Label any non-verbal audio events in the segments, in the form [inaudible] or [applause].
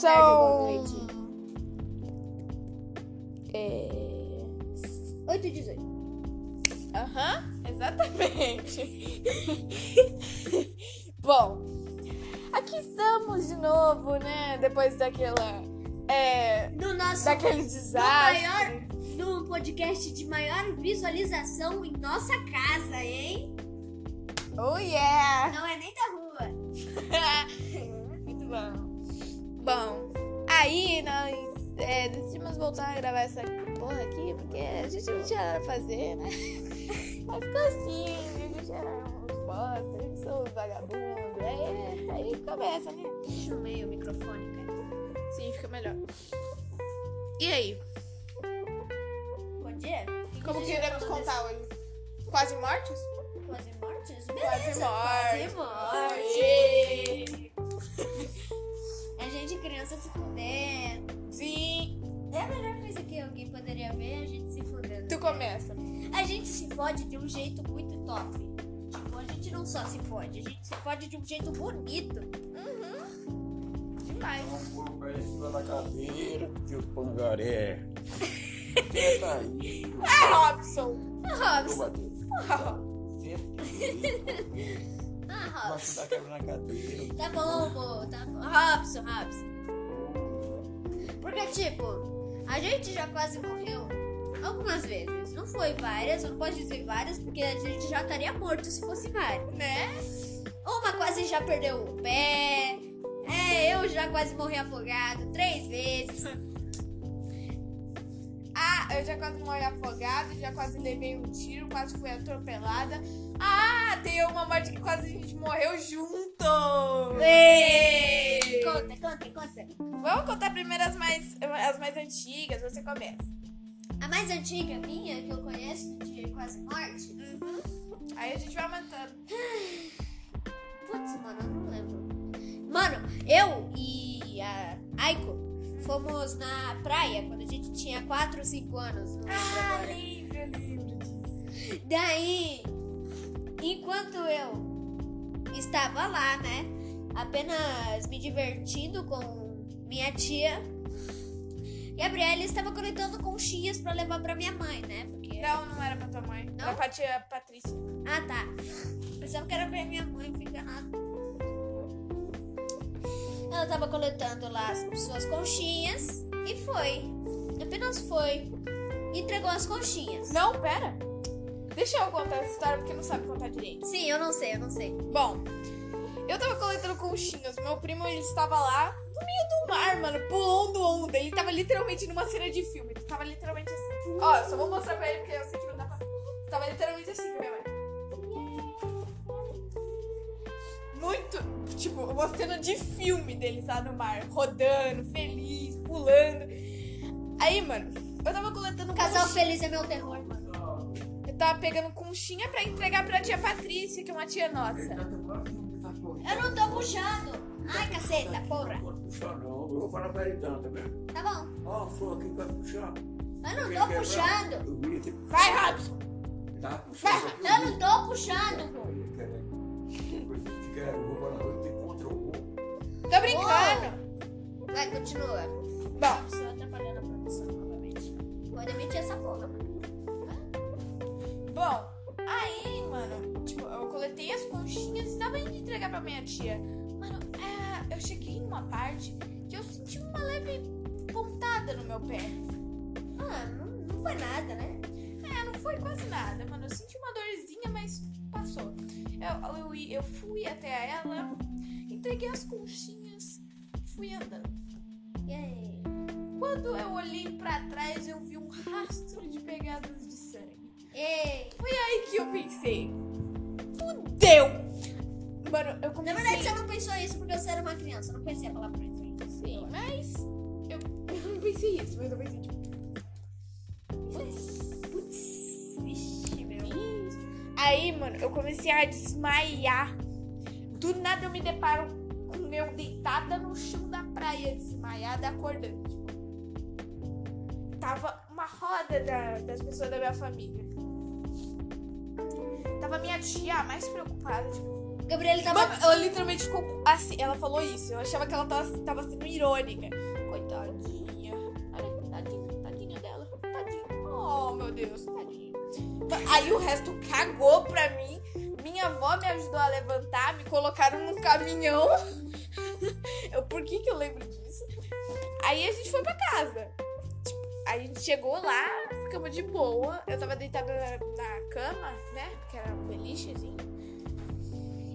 São. tarde, boa noite. É... 8 e 18. Aham, exatamente. [laughs] Bom, aqui estamos de novo, né? Depois daquela. É. No nosso Daquele desastre. maior, no podcast de maior visualização em nossa casa, hein? Oh yeah! Não voltar a gravar essa porra aqui, porque a gente não tinha nada a fazer, né? [laughs] Mas ficou assim, a gente era uns bosta, a gente sou uns vagabundos. Aí, aí começa, né? Meio o microfone, cara. Sim, fica melhor. E aí? Bom dia. Como A que iremos contar hoje? Quase mortos? desse- Quase mortes? Quase Beleza. mortos. Quase Aê! Começa. A gente se fode de um jeito muito top. Tipo, a gente não só se fode, a gente se fode de um jeito bonito. Demais. Vamos pôr o em cima da cadeira, tio pangaré. Senta aí. É Robson. Vou Robson. Ah, Robson. dar quebra na cadeira. Tá bom, pô, tá bom. Robson, Robson. Porque, tipo, a gente já quase morreu algumas vezes. Não foi várias, eu não posso dizer várias, porque a gente já estaria morto se fosse várias. Né? Uma quase já perdeu o pé. É, eu já quase morri afogado três vezes. [laughs] Ah, eu já quase morri afogada, já quase levei um tiro, quase fui atropelada. Ah, tem uma morte que quase a gente morreu junto! Ei! Conta, conta, conta. Vamos contar primeiro as mais, as mais antigas, você começa. A mais antiga minha, que eu conheço de quase morte. Uhum. Aí a gente vai aumentando. [sighs] Putz, mano, eu não lembro. Mano, eu e a Aiko fomos na praia quando a gente tinha 4 ou 5 anos. Ah, agora. lembro, lembro disso. Daí, enquanto eu estava lá, né, apenas me divertindo com minha tia, Gabriela estava coletando conchinhas pra levar pra minha mãe, né? Porque Não, não era pra tua mãe. Não? Era pra tia Patrícia. Ah, tá. Pensava que era pra minha mãe, fui enganada. Ela tava coletando lá as suas conchinhas e foi. Apenas foi. E entregou as conchinhas. Não, pera. Deixa eu contar essa história porque não sabe contar direito. Sim, eu não sei, eu não sei. Bom, eu tava coletando conchinhas. Meu primo, ele estava lá no meio do mar, mano, pulando onda. Ele tava literalmente numa cena de filme. Ele tava literalmente assim. Ó, eu só vou mostrar pra ele porque eu sei que não dá pra. Tava literalmente assim com a minha mãe. Muito, tipo, uma cena de filme deles lá no mar, rodando, feliz, pulando. Aí, mano, eu tava coletando Casal conchinha. feliz é meu terror, mano. Eu tava pegando conchinha pra entregar pra tia Patrícia, que é uma tia nossa. Eu não tô puxando. Ai, caceta, porra. Não puxa não, eu vou falar pra ele tanto, né? Tá bom. Ó, a flor aqui vai puxar. Eu não tô puxando. Que Vai, Robson! tá puxando. Eu não tô puxando, pô. Eu vou falar pra ele contra o voo. Tô brincando! Vai, continua. Bom, Estou atrapalhando a produção novamente. Pode emitir essa porra, mano. bom, aí, mano, tipo, eu coletei as conchinhas e tava indo entregar pra minha tia. Mano, é, eu cheguei numa parte que eu senti uma leve pontada no meu pé. Ah, não, não foi nada, né? É, não foi quase nada, mano. Eu senti uma dorzinha, mas passou. Eu, eu, eu fui até ela, entreguei as conchinhas, fui andando. E aí? Quando eu olhei pra trás, eu vi um rastro de pegadas de sangue. Ei! Foi aí que eu pensei. Fudeu! Mano, eu Na comecei... verdade, você não pensou isso porque você era uma criança. Eu não pensei a palavra isso. Sim, mas... Eu, eu não pensei isso, mas eu pensei, tipo... Putz, vixe, meu. Aí, mano, eu comecei a desmaiar. Do nada eu me deparo com eu deitada no chão da praia, desmaiada, acordando. Tipo, tava uma roda da- das pessoas da minha família. Tava minha tia mais preocupada, tipo, Gabriela tava. Mano, ela literalmente ficou assim. Ela falou isso. Eu achava que ela tava, tava sendo irônica. Coitadinha. Olha, tadinha, tadinha dela. Tadinha. Oh, meu Deus, tadinha. Aí o resto cagou pra mim. Minha avó me ajudou a levantar, me colocaram num caminhão. [laughs] Eu, por que que eu lembro disso? Aí a gente foi pra casa. Tipo, a gente chegou lá, ficamos de boa. Eu tava deitada na, na cama, né? Porque era um beliche, assim.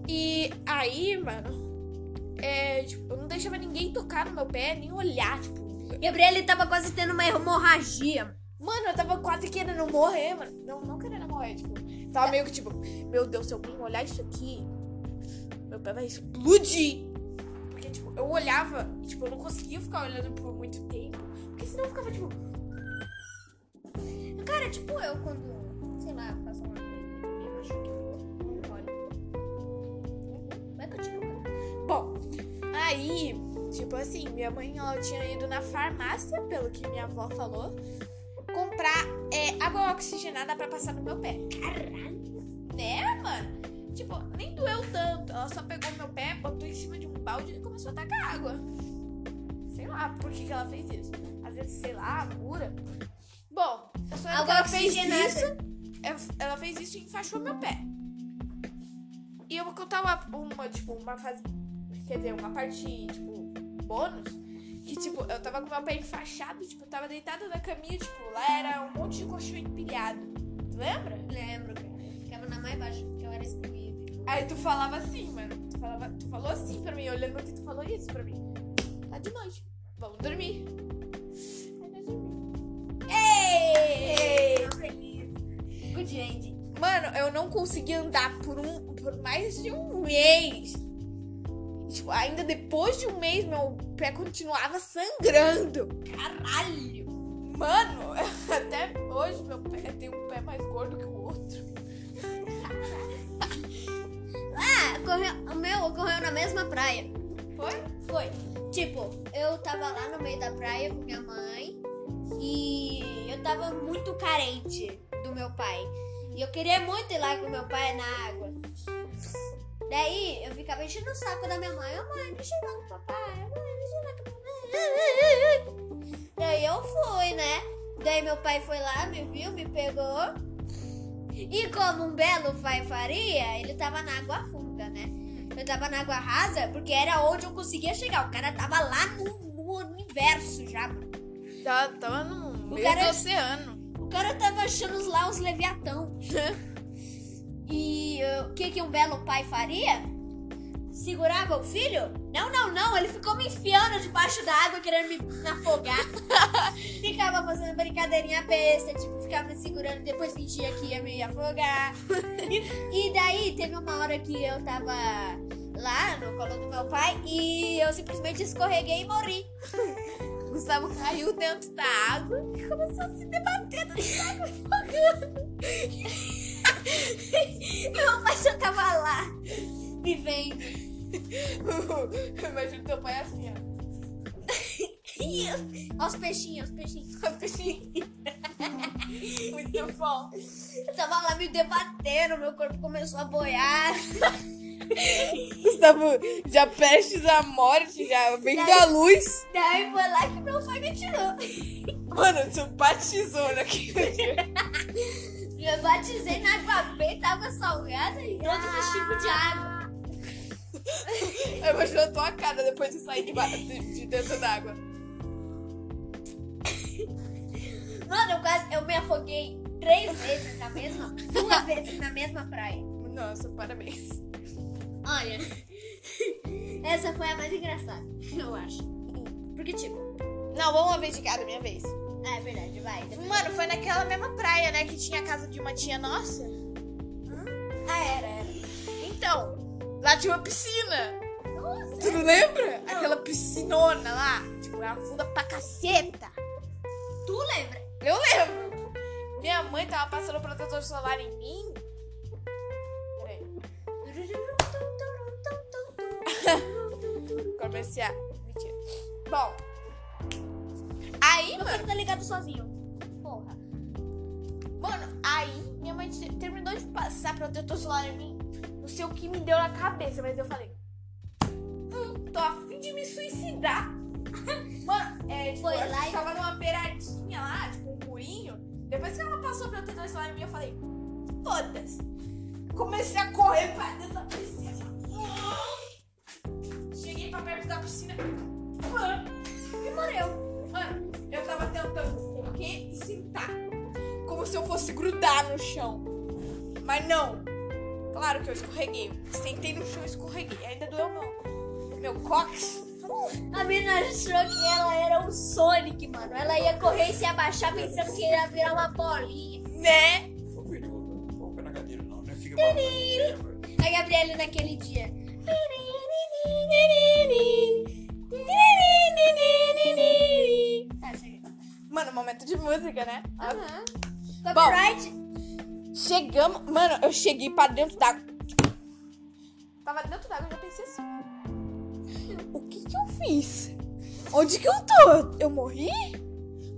E aí, mano, é, tipo, eu não deixava ninguém tocar no meu pé, nem olhar, tipo. Gabriela tava quase tendo uma hemorragia. Mano, eu tava quase querendo morrer, mano. Não, não querendo morrer, tipo. Tava meio que tipo, meu Deus, se alguém olhar isso aqui, meu pé vai explodir. Porque, tipo, eu olhava e, tipo, eu não conseguia ficar olhando por muito tempo. Porque senão eu ficava, tipo, Cara, tipo eu quando, sei lá, faço uma coisa me machuque. Aí, tipo assim, minha mãe ela tinha ido na farmácia, pelo que minha avó falou, comprar é, água oxigenada pra passar no meu pé. Caralho. Né, mano? Tipo, nem doeu tanto. Ela só pegou meu pé, botou em cima de um balde e começou a tacar água. Sei lá por que, que ela fez isso. Às vezes, sei lá, cura. Bom, eu só Água ela fez oxigenada. isso. ela- Ela fez isso e enfaixou meu pé. E eu vou contar uma, uma, tipo, uma fase. Quer dizer, uma parte, tipo, bônus. Que, tipo, eu tava com meu pé enfaixado, tipo, eu tava deitada na caminha, tipo, lá era um monte de colchão empilhado. Tu lembra? Lembro, cara. Ficava na mais baixa, porque eu era excluída. Aí tu falava assim, mano. Tu, falava, tu falou assim pra mim, olhando aqui, tu falou isso pra mim. Tá de noite. Vamos dormir. Aí nós dormimos. Ei! Feliz. Good end. Mano, eu não consegui andar por um por mais de um mês. Tipo, ainda depois de um mês, meu pé continuava sangrando. Caralho! Mano, [laughs] até hoje meu pé tem um pé mais gordo que o outro. [laughs] Ah, correu, o meu ocorreu na mesma praia. Foi? Foi. Tipo, eu tava lá no meio da praia com minha mãe e eu tava muito carente do meu pai. E eu queria muito ir lá com meu pai na água. Daí eu ficava enchendo o saco da minha mãe. Ô mãe, deixa eu lá com papai. Mãe, deixa eu lá com papai. Daí eu fui, né? Daí meu pai foi lá, me viu, me pegou. E como um belo pai faria, ele tava na água funda, né? Eu tava na água rasa porque era onde eu conseguia chegar. O cara tava lá no, no universo já. Tava, tava no meio cara- do oceano. O cara tava achando lá os leviatão. [laughs] e uh, o que, que um belo pai faria? Segurava o filho? Não, não, não. Ele ficou me enfiando debaixo da água, querendo me, afogar. [laughs] ficava fazendo brincadeirinha besta, tipo, ficava me segurando, depois fingia que ia me afogar. [laughs] e, e daí teve uma hora que eu tava lá no colo do meu pai e eu simplesmente escorreguei e morri. [laughs] Gustavo caiu dentro da água e começou a se debater da água afogando. [laughs] meu pai só tava lá, me vendo. [laughs] Imagina teu pai assim, ó. [laughs] Olha os peixinhos, os peixinhos. Os peixinhos. Muito bom. Eu tava lá me debatendo, meu corpo começou a boiar. Gustavo já prestes à morte, já vem da luz. Daí foi lá que meu pai me tirou. Mano, tu batizou naquele Eu batizei na água benta, água salgada e outros Ah. tipos de água. [laughs] Imagina a tua cara depois de sair de, ba- de- de dentro d'água. Mano, eu quase eu me afoguei três vezes na mesma, duas [laughs] vezes na mesma praia. Nossa, parabéns. Olha, essa foi a mais engraçada, eu acho. Porque, tipo, Não, vamos uma vez de cada, minha vez. É verdade, vai. depois- Mano, foi naquela mesma praia, né? Que tinha a casa de uma tia nossa. Ah, era, era. Então, lá tinha uma piscina. Nossa, Tu não lembra? Aquela piscinona lá. Tipo, era funda pra caceta. tu lembra? Eu lembro. Minha mãe tava passando protetor solar em mim. Peraí. [laughs] Comecei a. Mentira. Bom. Aí, Meu mano. tá ligado sozinho. Porra. Mano, aí minha mãe te- terminou de passar protetor solar em mim. Não sei o que me deu na cabeça, mas eu falei. Hum, tô a fim de me suicidar. [laughs] Mano, é, tipo, Foi a lá e- tava numa beiradinha lá, tipo, um murinho. Depois que ela passou eu ter dois em mim, eu falei, foda-se. Comecei a correr pra dentro da piscina. Cheguei pra perto da piscina. Mano, e morreu. Mano, eu tava tentando correr e sentar. Como se eu fosse grudar no chão. Mas não. Claro que eu escorreguei. Sentei no chão e escorreguei. Ainda doeu meu, meu cox. A menina achou que ela era o Sonic, mano. Ela ia correr e se abaixar pensando que ia virar uma bolinha. Né? Ô, filho, não na cadeira não, né? Fica. A Gabriela naquele dia. Mano, momento de música, né? Aham. Copyright. Chegamos. Mano, eu cheguei pra dentro d'água. Tava dentro d'água e já pensei assim. O que que eu fiz? Onde que eu tô? Eu morri?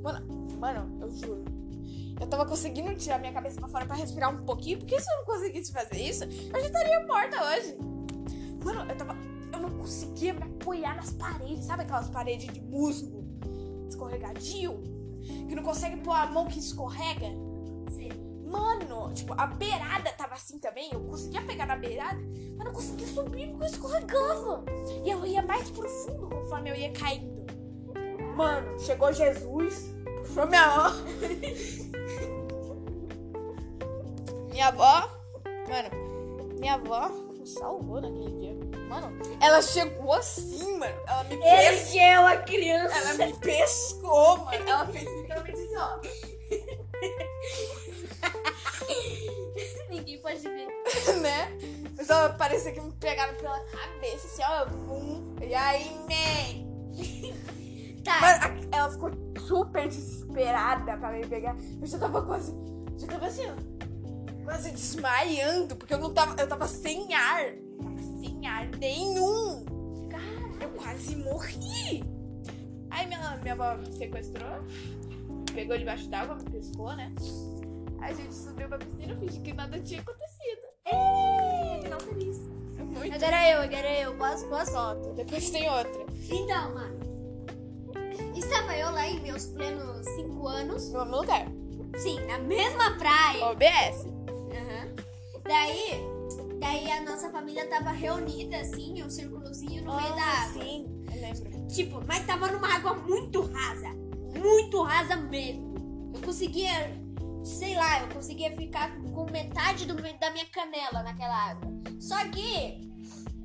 Mano, mano, eu juro. Eu tava conseguindo tirar minha cabeça pra fora pra respirar um pouquinho, porque se eu não conseguisse fazer isso, eu já estaria morta hoje. Mano, eu tava. Eu não conseguia me apoiar nas paredes, sabe aquelas paredes de musgo escorregadio? Que não consegue pôr a mão que escorrega? Sim. Mano, tipo, a beirada tava assim também. Eu conseguia pegar na beirada, mas não conseguia subir porque eu escorregava. E eu ia mais profundo conforme eu ia caindo. Mano, chegou Jesus, puxou minha mão. [laughs] minha avó, mano, minha avó me salvou naquele dia. Mano, ela chegou assim, mano. Ela me pescou. Ergueu a criança. Ela me pescou, mano. Ela fez literalmente assim, ó. [laughs] Ninguém pode ver. [laughs] né? Mas ela parecia que me pegaram pela cabeça, assim, ó. Vum. E aí, man? Tá. Mano, ela ficou super desesperada pra me pegar. Eu já tava quase. Já tava assim, ó. Quase desmaiando, porque eu não tava. Eu tava sem ar. Tava sem ar nenhum. Eu quase morri. Aí minha, minha avó me sequestrou, pegou debaixo d'água, me pescou, né? A gente subiu pra piscina, fingi que nada tinha acontecido. Ei, final feliz. É muito Agora eu, agora eu. Posso, posso? foto. Depois tem outra. Então, mano. Estava eu lá em meus plenos 5 anos. No mesmo lugar. Sim, na mesma praia. OBS. Aham. Daí, daí a nossa família tava reunida, assim, um círculozinho no meio da água. Ah, Sim, eu lembro. Tipo, mas tava numa água muito rasa. Muito rasa mesmo. Eu conseguia, sei lá, eu conseguia ficar com metade do, da minha canela naquela água. Só que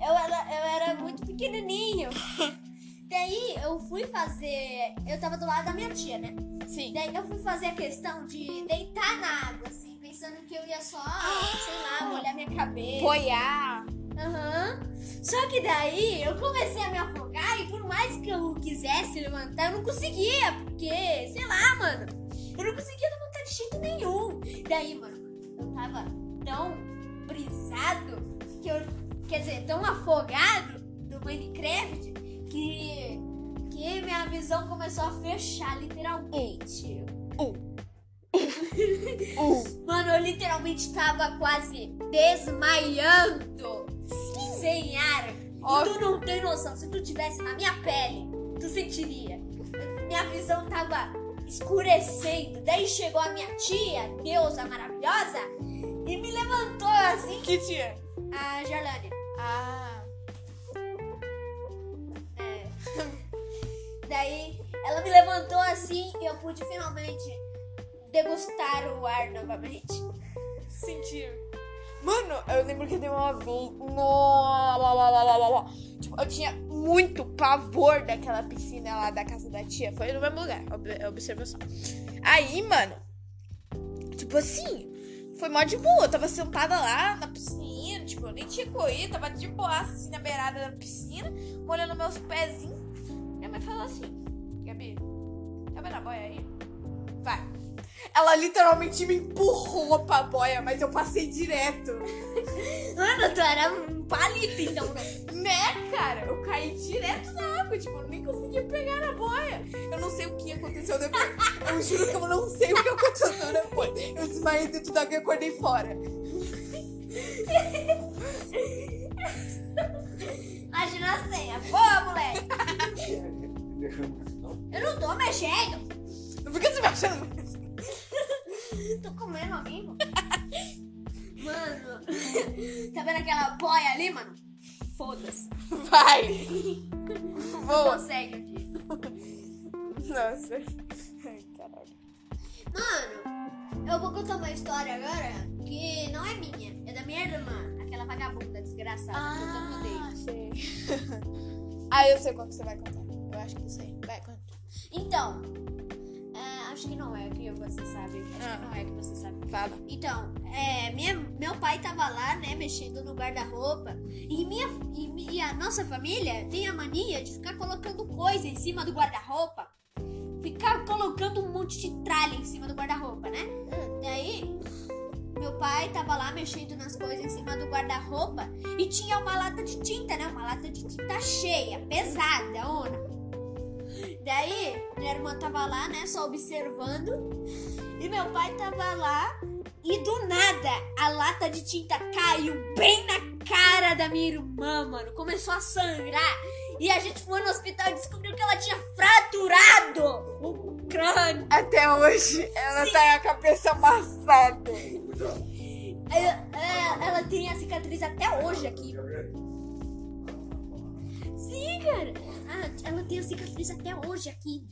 eu era, eu era muito pequenininho. [laughs] Daí eu fui fazer. Eu tava do lado da minha tia, né? Sim. Daí eu fui fazer a questão de deitar na água, assim, pensando que eu ia só, sei lá, molhar minha cabeça. Boiar. Aham. Só que daí eu comecei a me afogar e por mais que eu quisesse levantar, eu não conseguia, porque, sei lá, mano, eu não conseguia levantar de jeito nenhum. Daí, mano, eu tava tão brisado que eu, quer dizer, tão afogado do Minecraft que, que minha visão começou a fechar, literalmente. [laughs] Mano, eu literalmente tava quase desmaiando. Sem ar. E tu não tem noção. Se tu tivesse na minha pele, tu sentiria. Minha visão tava escurecendo. Daí chegou a minha tia, deusa maravilhosa, e me levantou assim. Que dia? A Jarlane. Ah. É. [laughs] Daí ela me levantou assim e eu pude finalmente degustar o ar novamente. Sentir. Mano, eu lembro que deu uma vez. No... Tipo, eu tinha muito pavor daquela piscina lá da casa da tia. Foi no mesmo lugar, ob- observação. Aí, mano, tipo assim, foi mó de boa. Eu tava sentada lá na piscina, tipo, eu nem tinha corrido, tava de boa, assim, na beirada da piscina, molhando meus pezinhos. Minha mãe falou assim: Gabi, cabe na boia aí? Ela literalmente me empurrou pra boia, mas eu passei direto. Mano, tu era um palito, então. né, cara? Eu caí direto na água, tipo, eu nem conseguia pegar na boia. Eu não sei o que aconteceu depois. Eu juro que eu não sei o que aconteceu depois. Eu desmaiei dentro da água e acordei fora. Imagina a senha. Boa, moleque! [laughs] Eu não tô mexendo! Por que você tá mexendo mais. [laughs] Tô comendo amigo. Mano, [laughs] tá vendo aquela boia ali, mano? Foda-se. Vai. Não Voa. consegue aqui. Nossa. Ai, caralho. Mano, eu vou contar uma história agora que não é minha, é da minha irmã, aquela vagabunda desgraçada que eu tanto odeio. Ah, sei. [laughs] ah, eu sei que você vai contar. Eu acho que eu sei. Vai, conta. Então, acho que não é que você sabe. Acho Ah. que não é que você sabe. Fala. Então, é, minha, meu pai tava lá, né, mexendo no guarda-roupa. E, minha, e, e a nossa família tem a mania de ficar colocando coisa em cima do guarda-roupa. Ficar colocando um monte de tralha em cima do guarda-roupa, né? Daí, meu pai tava lá mexendo nas coisas em cima do guarda-roupa e tinha uma lata de tinta, né? Uma lata de tinta cheia, pesada, ona. Daí, minha irmã tava lá, né, só observando. E meu pai tava lá e do nada a lata de tinta caiu bem na cara da minha irmã, mano. Começou a sangrar. E a gente foi no hospital e descobriu que ela tinha fraturado o crânio. Até hoje, ela tá com a cabeça amassada. Ela, ela- ela tem a cicatriz até hoje aqui. Sim, cara. Ah, ela tem a cicatriz até hoje aqui.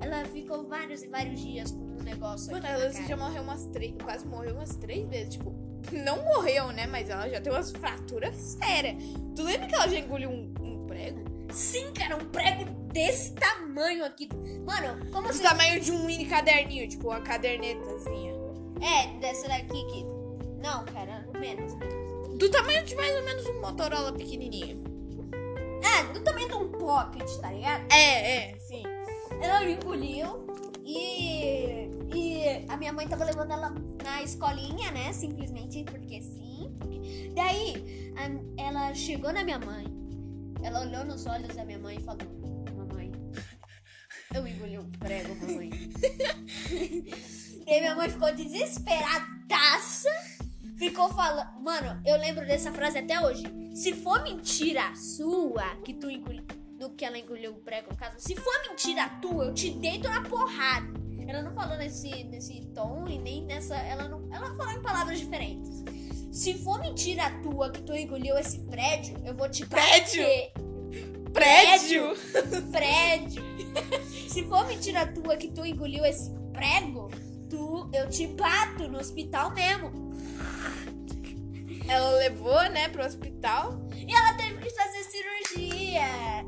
Ela ficou vários e vários dias com um negócio Mano, ela já morreu umas três, quase morreu umas três vezes. Tipo, não morreu, né? Mas ela já tem umas fraturas sérias. Tu lembra que ela já engoliu um, um prego? Sim, cara, um prego desse tamanho aqui. Mano, como Do assim? tamanho de um mini caderninho, tipo uma cadernetazinha. É, dessa daqui que. Não, cara, menos. Do tamanho de mais ou menos um Motorola pequenininho. É, do tamanho de um pocket, tá ligado? É, é, sim. Ela engoliu e. E a minha mãe tava levando ela na escolinha, né? Simplesmente porque sim. porque- Daí, a- ela chegou na minha mãe. Ela olhou nos olhos da minha mãe e falou: Mamãe, eu engoli um prego, mamãe. [laughs] e minha mãe ficou desesperadaça. Ficou falando. Mano, eu lembro dessa frase até hoje. Se for mentira sua que tu engoliu. Do que ela engoliu o prego, no caso. Se for mentira tua, eu te deito na porrada. Ela não falou nesse, nesse tom e nem nessa. Ela não. Ela falou em palavras diferentes. Se for mentira tua que tu engoliu esse prédio, eu vou te Prédio? bater. Prédio! Prédio. [laughs] Se for mentira tua que tu engoliu esse prego, tu, eu te bato no hospital mesmo. Ela levou, né, pro hospital. E ela teve que fazer cirurgia.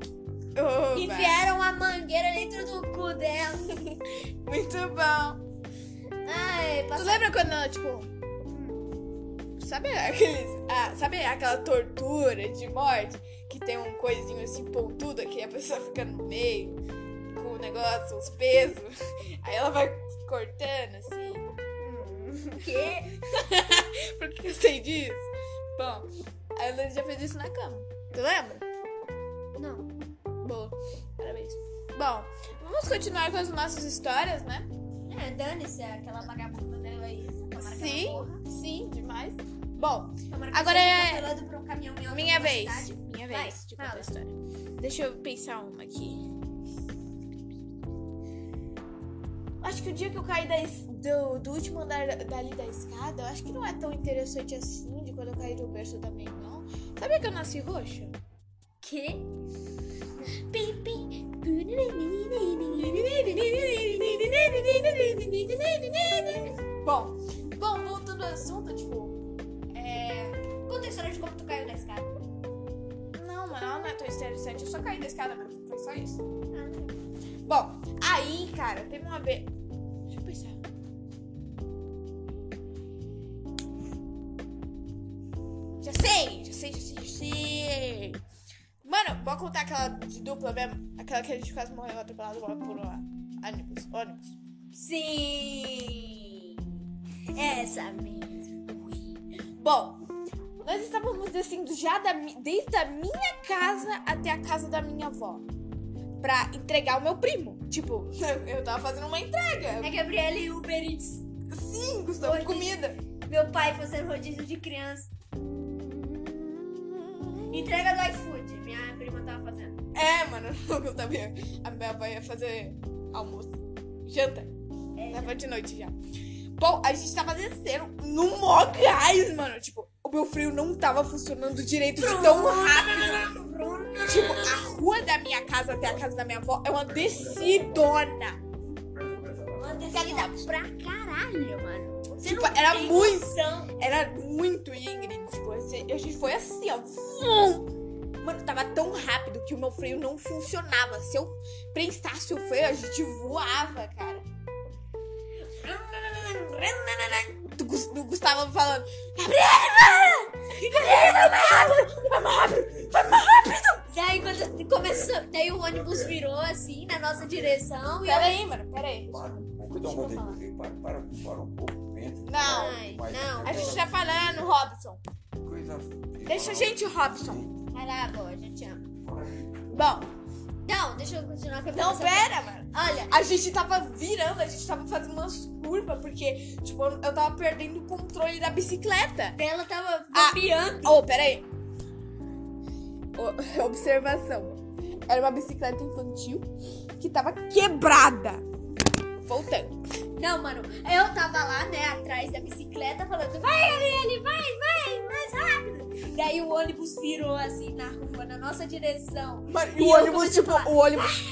Oba. Enfiaram a mangueira dentro do cu dela. [laughs] Muito bom. Ai, Tu passou. lembra quando ela, tipo. Sabe aqueles. Ah, sabe aquela tortura de morte? Que tem um coisinho assim pontudo que a pessoa fica no meio com o negócio, os pesos. [laughs] Aí ela vai cortando assim. Hum, que? [laughs] Por que eu sei disso? Bom, a Luísa já fez isso na cama. Tu lembra? Não. Boa. Parabéns. Bom, vamos continuar com as nossas histórias, né? É, dane-se aquela vagabunda dela aí. Sim, sim, demais. Bom, Agora é- um minha vez. Minha Vai, vez de contar a história. Deixa eu pensar uma aqui. Acho que o dia que eu caí da do, do último andar dali da escada, eu acho que não é tão interessante assim de quando eu caí do berço também, não. Sabia que eu nasci roxa? Que? Bom, bom, voltando ao assunto, tipo, é. Conta a história de como tu caiu da escada. Não, mano, ela não é tão interessante. Eu só caí da escada mesmo. Foi só isso. Bom, aí, cara, teve uma vez. Deixa eu pensar. Já sei, já sei, já sei, já sei. Mano, vou contar aquela de dupla mesmo. Aquela que a gente quase morreu atropelado por uma ônibus. ônibus. Sim. Essa mesmo. Bom, nós estávamos descendo já da desde a minha casa até a casa da minha avó. Pra entregar o meu primo. Tipo, [laughs] eu tava fazendo uma entrega. É Gabriela e Uber Eats. Sim, Gustavo, Rodízio. comida. Meu pai fazendo rodízio de criança. Entrega do iFood. Minha prima tava fazendo. É, mano, [laughs] o Gustavo ia, a minha avó ia fazer almoço. Janta. É. Tava de noite já. Bom, a gente tava descendo no mó gás, mano. Tipo, o meu freio não tava funcionando direito de tão rápido. Tipo, a rua da minha casa até a casa da minha avó é uma descidona. Uma descida pra caralho, mano. Você Tipo, era muito. noção. Era muito Ingrid. Tipo, assim, a gente foi assim, ó. Mano, tava tão rápido que o meu freio não funcionava. Se eu prestasse o freio, a gente voava, cara. Do, Gus- do Gustavo falando: Gabriela! Vai mais rápido! Vai mais rápido! Vai mais rápido! Daí quando começou, daí o ônibus virou assim na nossa direção e Pera aí, mano, pera aí. Para, vamos para, para, para um pouco, entra. Não, Ai, Mas- não. a gente tá falando, Robson. Coisa Deixa a gente, Robson. Vai lá, boa, a gente ama. Bom, Não, deixa eu continuar com a não, pera, mano. Olha, A gente tava virando, a gente tava fazendo umas curvas, porque, tipo, eu tava perdendo o controle da bicicleta. ela tava Ah. bobeando. Oh, peraí. Ô, [laughs] observação. Era uma bicicleta infantil que tava quebrada. Voltando. Não, mano, eu tava lá, né, atrás da bicicleta, falando, vai, Arielle, vai, vai, mais rápido. Daí o ônibus virou assim na rua, na nossa direção. Mano, e o ônibus, tipo, falar, o ônibus.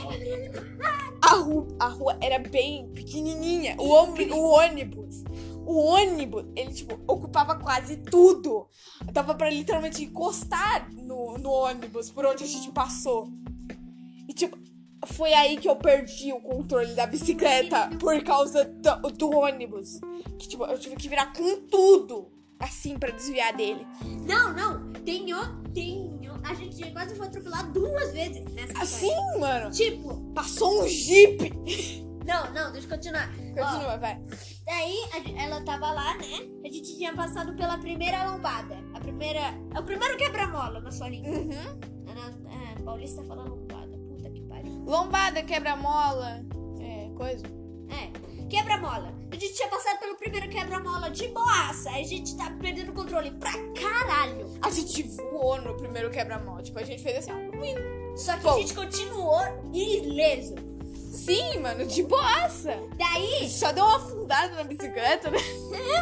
A rua, a rua era bem pequenininha. O, ônibus- o ônibus. O ônibus, ele, tipo, ocupava quase tudo. Dava pra literalmente encostar no, no ônibus por onde a gente passou. E, tipo, foi aí que eu perdi o controle da bicicleta por causa do, do ônibus. Que, tipo, eu tive que virar com tudo, assim, pra desviar dele. Não, não, tem o, tem o- a gente quase foi atropelado duas vezes nessa Assim, história. mano. Tipo, Passou um jipe. não, não, deixa eu continuar. Ó, Continua, vai. Daí a ela tava lá, né? A gente tinha passado pela primeira lombada. A primeira. É o primeiro quebra-mola na sua língua. Uhum. A, a Paulista fala lombada. Lombada, quebra-mola, é, coisa. É, quebra-mola. A gente tinha passado pelo primeiro quebra-mola de boaça. A gente tá perdendo o controle pra caralho. A gente voou no primeiro quebra-mola. Tipo, a gente fez assim, ó. Só que Bom. a gente continuou ileso. Sim, mano, de boaça. Daí, Só deu uma afundada na bicicleta, né?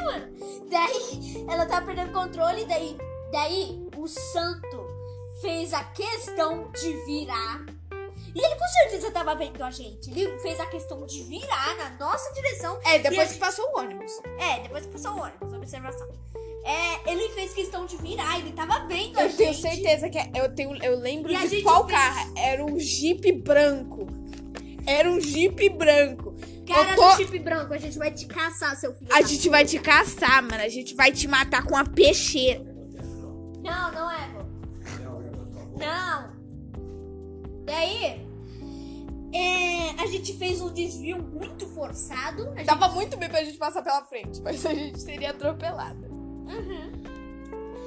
[laughs] daí, ela tava perdendo o controle. Daí, daí, o santo fez a questão de virar. E ele com certeza tava vendo a gente. Ele fez a questão de virar na nossa direção. É, depois a que passou o ônibus. É, depois que passou o ônibus, observação. É, ele fez questão de virar, ele tava vendo a Eu gente. tenho certeza que é- eu tenho, eu lembro E a de gente qual fez- carro. Era um Jeep branco. Era um Jeep branco. Cara eu tô- do chip branco, a gente vai te caçar, seu filho. A gente vai te caçar, mano. A gente vai te matar com a peixeira. Não, não é, vô. Não. Daí, é, a gente fez um desvio muito forçado. A gente... Tava muito bem pra gente passar pela frente, [laughs] mas a gente seria atropelada. Uhum.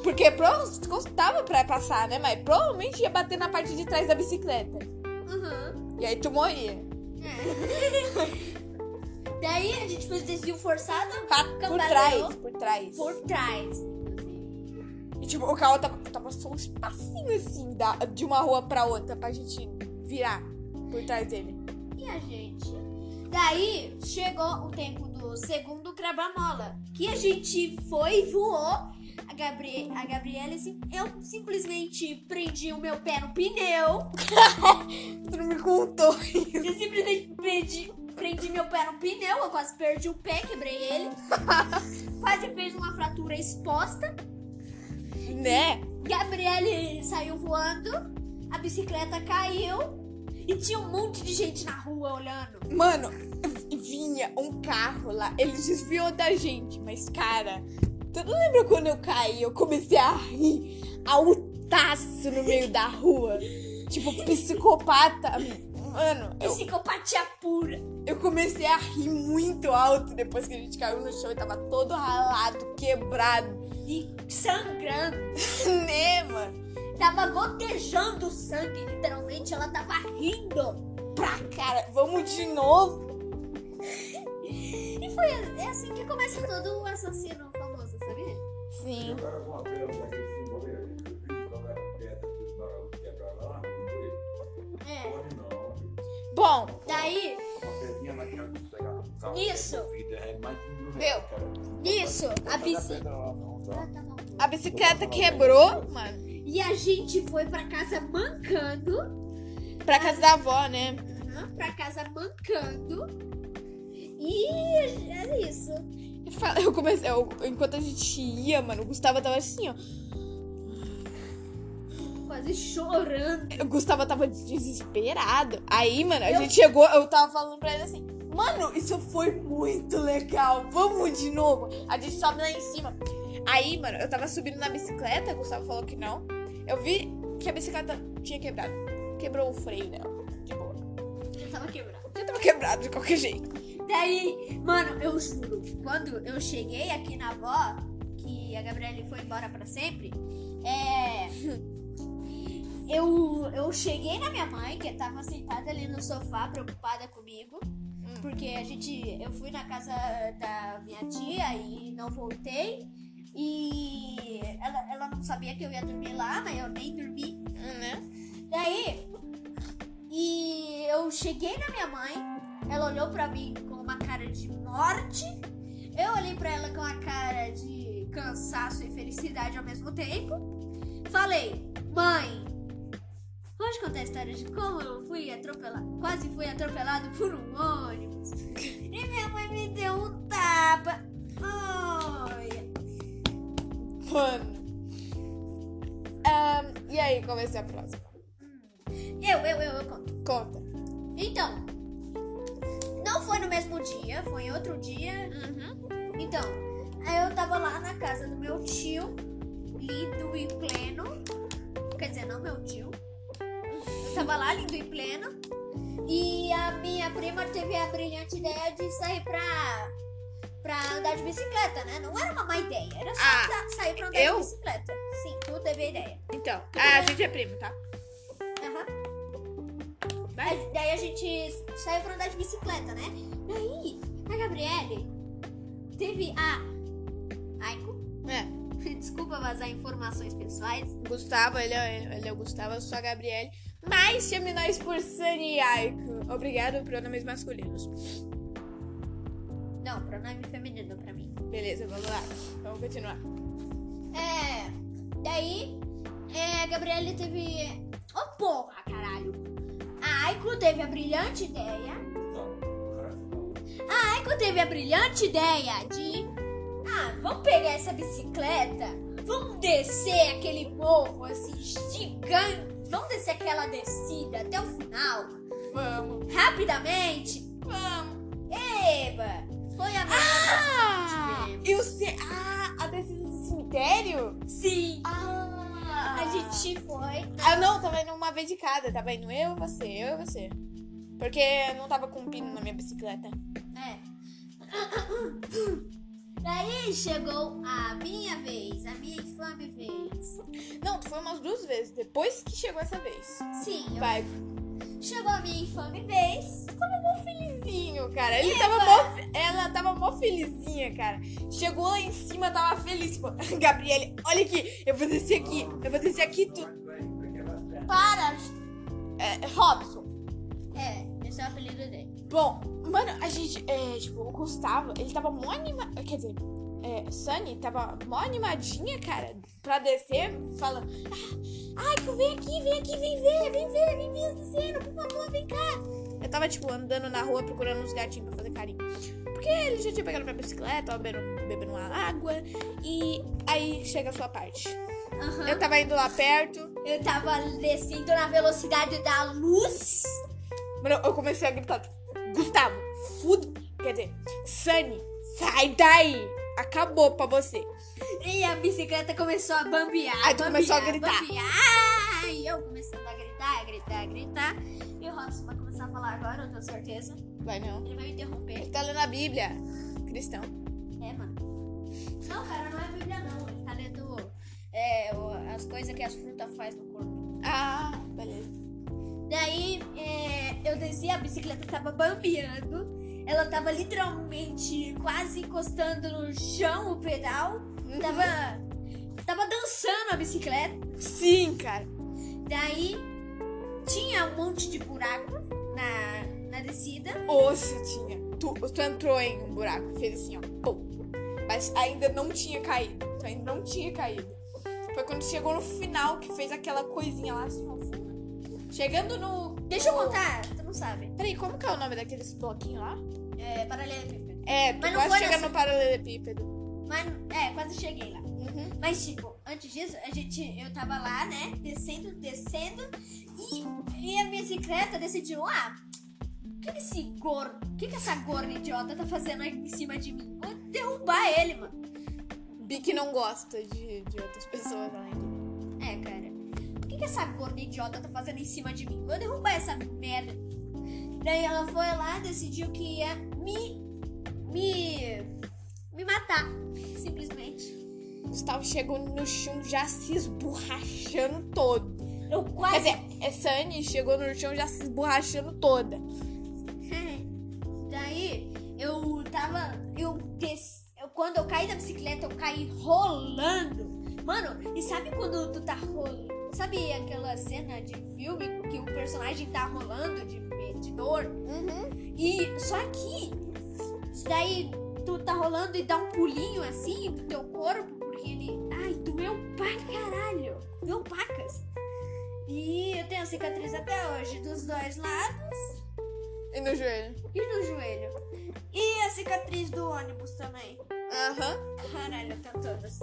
Porque provavelmente custava pra passar, né? Mas provavelmente ia bater na parte de trás da bicicleta. Uhum. E aí tu morria. É. [laughs] Daí, a gente fez desvio forçado Tá por Cambaleou. trás, por trás. por trás. E tipo, o carro tava, tava só um espacinho assim da, de uma rua pra outra pra gente virar por trás dele. E a gente? Daí, chegou o tempo do segundo quebra-mola. Que a gente foi e voou. A, Gabri a Gabriela, sim- eu simplesmente prendi o meu pé no pneu. Tu não me contou. Eu simplesmente prendi, prendi meu pé no pneu. Eu quase perdi o pé, quebrei ele. [laughs] quase fez uma fratura exposta. Né? Gabriele saiu voando. A bicicleta caiu. E tinha um monte de gente na rua olhando. Mano, vinha um carro lá, ele desviou da gente, mas cara, tu não lembra quando eu caí? Eu comecei a rir altaço no meio da rua. Tipo, psicopata. Mano, eu, Psicopatia pura. eu comecei a rir muito alto depois que a gente caiu no chão e tava todo ralado, quebrado. E sangrando. [laughs] né, mano? Tava gotejando sangue, literalmente. Ela tava rindo. Pra cara, vamos de novo. E foi é assim que começa todo o assassino famoso, sabia? Sim. Agora a reais, cara. Isso, a Bota bici- pedra lá, não, tá? a bicicleta quebrou, mano. e a gente foi pra casa mancando. Pra casa da avó, né? Aham, Pra casa mancando. E é isso. Eu comecei, eu- enquanto a gente ia, mano, o Gustavo tava assim, ó. Quase chorando. O Gustavo tava desesperado. Aí, mano, a Eu- gente chegou, eu tava falando pra ele assim, mano, isso foi muito legal. Vamos de novo. A gente sobe lá em cima. Aí, mano, eu tava subindo na bicicleta, o Gustavo falou que não. Eu vi que a bicicleta tinha quebrado. Quebrou o freio dela. De boa. Eu tava quebrado. Já tava quebrado de qualquer jeito. Daí, mano, eu juro, quando eu cheguei aqui na avó, que a Gabriele foi embora pra sempre, é. [laughs] Eu, eu cheguei na minha mãe, que tava sentada ali no sofá, preocupada comigo. Porque a gente. Eu fui na casa da minha tia e não voltei. E ela, ela não sabia que eu ia dormir lá, mas eu nem dormi. Né? Daí, e eu cheguei na minha mãe, ela olhou pra mim com uma cara de morte, eu olhei pra ela com uma cara de cansaço e felicidade ao mesmo tempo. Falei, mãe, pode contar a história de como eu fui atropelado, quase fui atropelado por um ônibus. E minha mãe me deu um tapa. Olha. Mano. Ahn, e aí, qual vai ser a próxima? Eu, eu, eu, eu conto. Conta. Então, não foi no mesmo dia, foi em outro dia. Uhum. Então, aí eu tava lá na casa do meu tio, lindo e pleno. Quer dizer, não meu tio. Eu tava lá, lindo e pleno. E a minha prima teve a brilhante ideia de sair pra, pra andar de bicicleta, né? Não era uma má ideia, era só Ah, sa- sair pra andar eu? de bicicleta. Sim, tu teve a ideia. Então, ah, a gente é primo, tá? Aham. Aí- Daí a gente saiu pra andar de bicicleta, né? Daí, a Gabriele teve a. Aiko. É. [laughs] Desculpa vazar informações pessoais. Gustavo, ele é, ele é o Gustavo, eu sou a Gabriele. Mas chame nós por Sunny Aiko. Obrigado, pronomes masculinos. Não, pronome feminino pra mim. Beleza, vamos lá. Vamos continuar. É. Daí, é, a Gabriele teve. Oh, porra, caralho! A Aiko teve a brilhante ideia. A Aiko teve a brilhante ideia de. Ah, vamos pegar essa bicicleta, vamos descer aquele morro assim gigante, vamos descer aquela descida até o final, Vamos. rapidamente. Vamos. Eba! Foi a Ah! que tivemos. Eu sei. Ah, a descida do cemitério? Sim! Ah! A gente foi. Ah, não, tava indo uma vez de cada. Tava indo eu e você, eu e você. Porque não tava com pino na minha bicicleta. É. Daí chegou a minha vez, a minha infame vez. Não, tu foi umas duas vezes, depois que chegou essa vez. Sim, eu- Vai, chegou a minha infame vez. felizinho, cara. Ele tava mó, ela tava mó felizinha, cara. Chegou lá em cima, tava feliz. Pô. [laughs] Gabriele, olha aqui, eu vou descer aqui, eu vou descer aqui tu. Para! É, Robson. É, esse é o apelido dele. Bom, mano, a gente, é, tipo, o Gustavo, ele tava mó animado, quer dizer, é, Sunny tava mó animadinha, cara, pra descer, falando, ah, ai, tu vem aqui, vem aqui, vem ver, vem ver, vem ver descendo, por favor, vem cá. Eu tava, tipo, andando na rua procurando uns gatinhos pra fazer carinho. Porque ele já tinha pegado minha bicicleta, tava bebendo, bebendo uma água, e aí chega a sua parte. Aham. Eu tava indo lá perto, Eu tava descendo na velocidade da luz. Mano, eu comecei a gritar, Gustavo, fudo. Quer dizer, Sunny, sai daí. Acabou pra você. E a bicicleta começou a bambear. Aí tu bambear, começou a gritar. Bambear. E eu começando a gritar, a gritar, a gritar. E o Robson vai começar a falar agora, eu tenho certeza. Vai não. Ele vai me interromper. Ele tá lendo a Bíblia. Cristão. É, mano. Não, cara, não é Bíblia, não. Ele tá lendo é, as coisas que as frutas fazem no corpo. Ah, beleza. Daí, é, eu desci, a bicicleta tava bambeando. Ela tava literalmente quase encostando no chão o pedal. Uhum. Tava, tava dançando a bicicleta. Sim, cara. Daí, tinha um monte de buraco. na, na descida. Ou se tinha. Tu, tu entrou em um buraco e fez assim, ó. Pum. Mas ainda não tinha caído. Tu ainda não tinha caído. Foi quando chegou no final que fez aquela coisinha lá assim, ó. Chegando no. Deixa eu contar, tu não sabe. Peraí, como que é o nome daqueles bloquinhos lá? É, paralelepípedo. É, tu Mas não quase foi chega nessa- no paralelepípedo. Mas, é, quase cheguei lá. Uhum. Mas, tipo, antes disso, a gente, eu tava lá, né? Descendo, descendo. E, e a minha bicicleta decidiu, ah, o que que esse gordo, o que que essa gorda idiota tá fazendo aí em cima de mim? Vou derrubar ele, mano. Bic não gosta de, de outras pessoas além de mim. É, cara. Que essa gorda idiota tá fazendo em cima de mim? Vou derrubar essa merda. Daí ela foi lá, decidiu que ia me. me. me matar. Simplesmente. Gustavo chegou no chão já se esborrachando todo. Eu Quer quase. dizer, essa Anne chegou no chão já se esborrachando toda. Daí eu tava. Eu desci. eu- quando eu caí da bicicleta, eu caí rolando. Mano, e sabe quando tu tá rolando? Sabe aquela cena de filme que o personagem tá rolando de, de dor? Uhum. E só que daí tu tá rolando e dá um pulinho assim do teu corpo, porque ele. Ai, doeu pra caralho. Doeu pacas. E eu tenho cicatriz até hoje dos dois lados E no joelho. e no joelho. E a cicatriz do ônibus também. Aham. Caralho, eu tenho todas.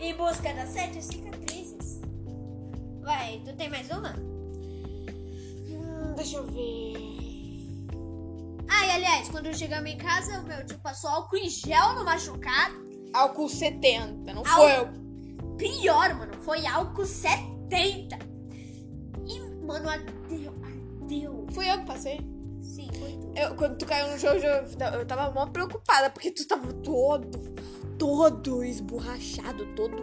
Em busca das sete cicatrizes. Vai, tu tem mais uma? Hum, deixa eu ver. Ah, e aliás, quando chegamos em casa, o meu tio passou álcool em gel no machucado. Álcool 70, não Álcool- foi eu. Pior, mano, foi álcool 70. E, mano, ardeu, ardeu. Fui eu que passei. Sim, foi tu. Eu, quando tu caiu no eu, eu tava mó preocupada, porque tu tava todo, todo esborrachado, todo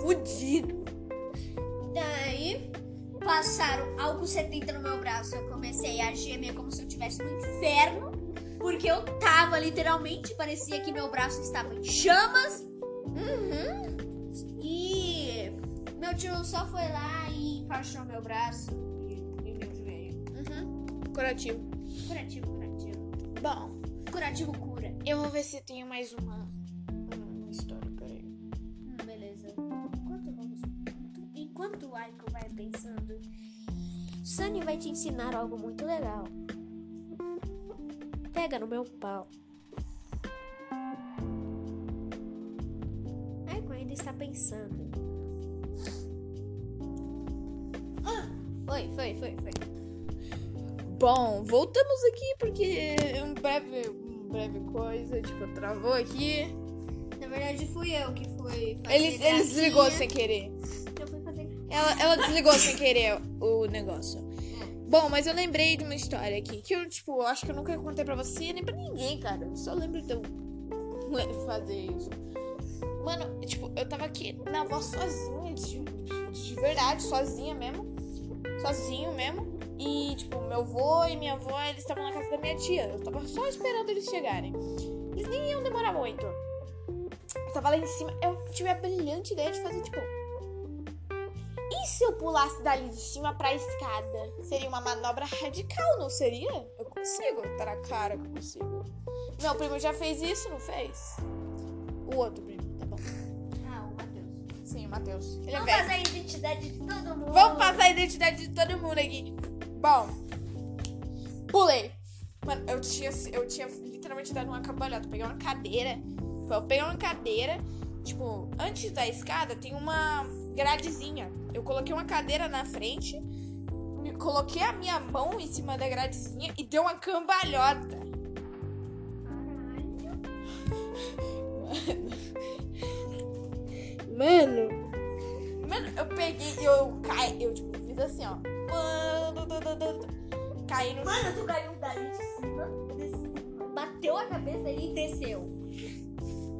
fudido. Daí, passaram álcool 70 no meu braço. Eu comecei a gemer como se eu estivesse no inferno. Porque eu tava, literalmente, parecia que meu braço estava em chamas. Uhum. E meu tio só foi lá e enfaixou meu braço e, e meu joelho. Uhum. Curativo. Curativo, curativo. Bom, Curativo cura. eu vou ver se tenho mais uma Enquanto o Aiko vai pensando, Sunny vai te ensinar algo muito legal. Pega no meu pau. Aiko ainda está pensando. Ah, foi, foi, foi, foi. Bom, voltamos aqui porque um breve, um breve coisa, tipo, travou aqui. Na verdade, fui eu que fui fazer Ele, ele desligou sem querer. Eu Ela, ela desligou sem querer o negócio. Bom, mas eu lembrei de uma história aqui que eu, tipo, acho que eu nunca contei pra você nem pra ninguém, cara. Eu só lembro de eu fazer isso. Mano, tipo, eu tava aqui na avó sozinha, de, de verdade, sozinha mesmo. Sozinho mesmo. E, tipo, meu avô e minha avó, eles estavam na casa da minha tia. Eu tava só esperando eles chegarem. Eles nem iam demorar muito. Eu tava lá em cima. Eu tive a brilhante ideia de fazer, tipo, e se eu pulasse dali de cima pra escada? Seria uma manobra radical, não seria? Eu consigo, tá na cara que eu consigo. Meu primo já fez isso, não fez? O outro primo, tá bom. Ah, o Matheus. Sim, o Matheus. Ele é Vamos velho. fazer a identidade de todo mundo. Vamos passar a identidade de todo mundo aqui. Bom, pulei. Mano, eu tinha, eu tinha literalmente dado uma cambalhota. Peguei uma cadeira. Eu peguei uma cadeira. Tipo, antes da escada tem uma gradezinha. Eu coloquei uma cadeira na frente. Coloquei a minha mão em cima da gradezinha e deu uma cambalhota. Caralho. Mano. Mano, eu peguei, eu caí, eu tipo, fiz assim, ó. Caí no Mano, tu caiu dali de cima, desceu, bateu a cabeça e desceu.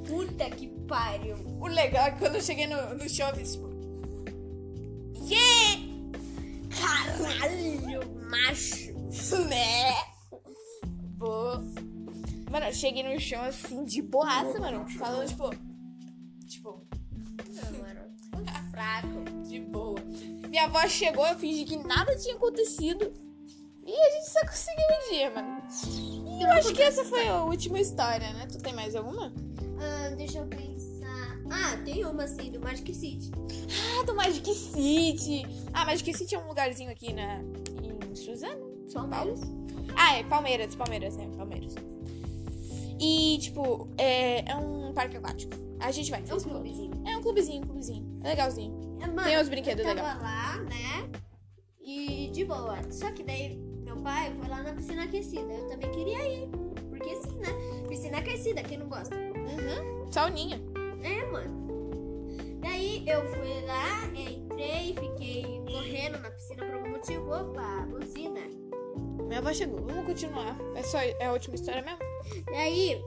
Puta que pariu. O legal é que quando eu cheguei no, no chão, eu fiz tipo. Caralho, macho. Né? Vou. Mano, eu cheguei no chão assim, de boaça, mano. Falando, tipo. Tipo, Não, mano. [laughs] Fraco. de boa. Minha avó chegou, eu fingi que nada tinha acontecido. E E a gente só conseguiu um dia, mano. E eu acho que essa foi a última história, né? Tu tem mais alguma? Ah, deixa eu pensar. Ah, tem uma assim, do Magic City. Ah, do Magic City. Ah, Magic City é um lugarzinho aqui na, em Suzano, São Paulo. Ah, é Palmeiras, Palmeiras, é, Palmeiras. E, tipo, é, é um parque aquático. A gente vai. É um clubezinho. É um clubezinho, um clubezinho. É legalzinho. É, Mano, Tem uns brinquedos eu tava legais. lá, né? E de boa. Só que daí meu pai foi lá na piscina aquecida. Eu também queria ir. Porque sim, né? Piscina aquecida, quem não gosta? Uhum. Sauninha. É, mano. Daí eu fui lá, entrei, fiquei correndo na piscina por algum motivo. Opa, buzina. Minha avó chegou. Vamos continuar. É só é a última história mesmo? Daí.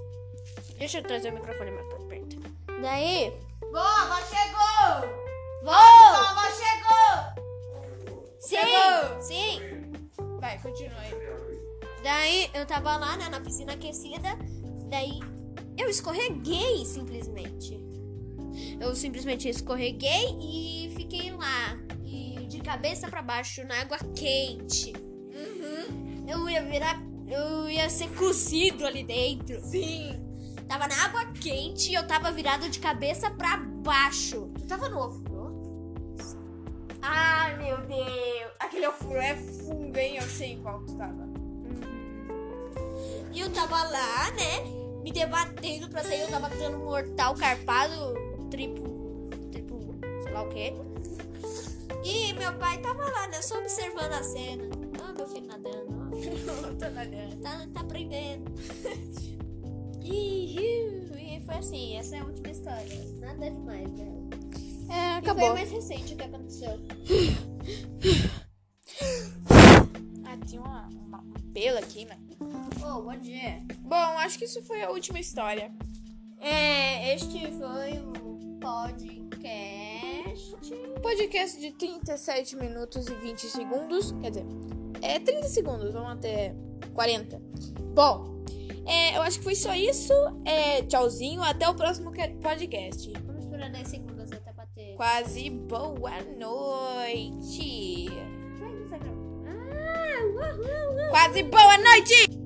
Deixa eu trazer o microfone mais pra perto. Daí. Vó, chegou! Vou! Vó chegou! Sim! Chegou! Sim! Vai, continua aí. Daí eu tava lá, né, na piscina aquecida. Daí eu escorreguei simplesmente. Eu simplesmente escorreguei e fiquei lá. E de cabeça pra baixo na água quente. Uhum. Eu ia virar. Eu ia ser cozido ali dentro. Sim. Tava na água quente e eu tava virado de cabeça pra baixo. Tu tava no ofurô? Ah, meu Deus. Aquele ofurô é fundo, hein? Eu sei qual tu tava. E eu tava lá, né? Me debatendo pra sair. Eu tava dando mortal, carpado, triplo. Triplo, sei lá o quê. E meu pai tava lá, né? Só observando a cena. Ah, meu filho nadando. ó. [laughs] Tô nadando. Tá, tá aprendendo. [laughs] e, e foi assim. Essa é a última história. Nada demais, né? É, E foi acabou. mais recente que aconteceu. Ah, tinha uma, uma, um pelo aqui, mano. Oh, bom dia. Bom, acho que isso foi a última história. É, este foi o podcast. Podcast de 37 minutos e 20 segundos. Quer dizer, é 30 segundos, vamos até 40. Bom, é, eu acho que foi só isso. É, tchauzinho, até o próximo podcast. Vamos esperar 10 segundos até bater. Quase boa noite. Ah, uhul, uhul. Quase boa noite!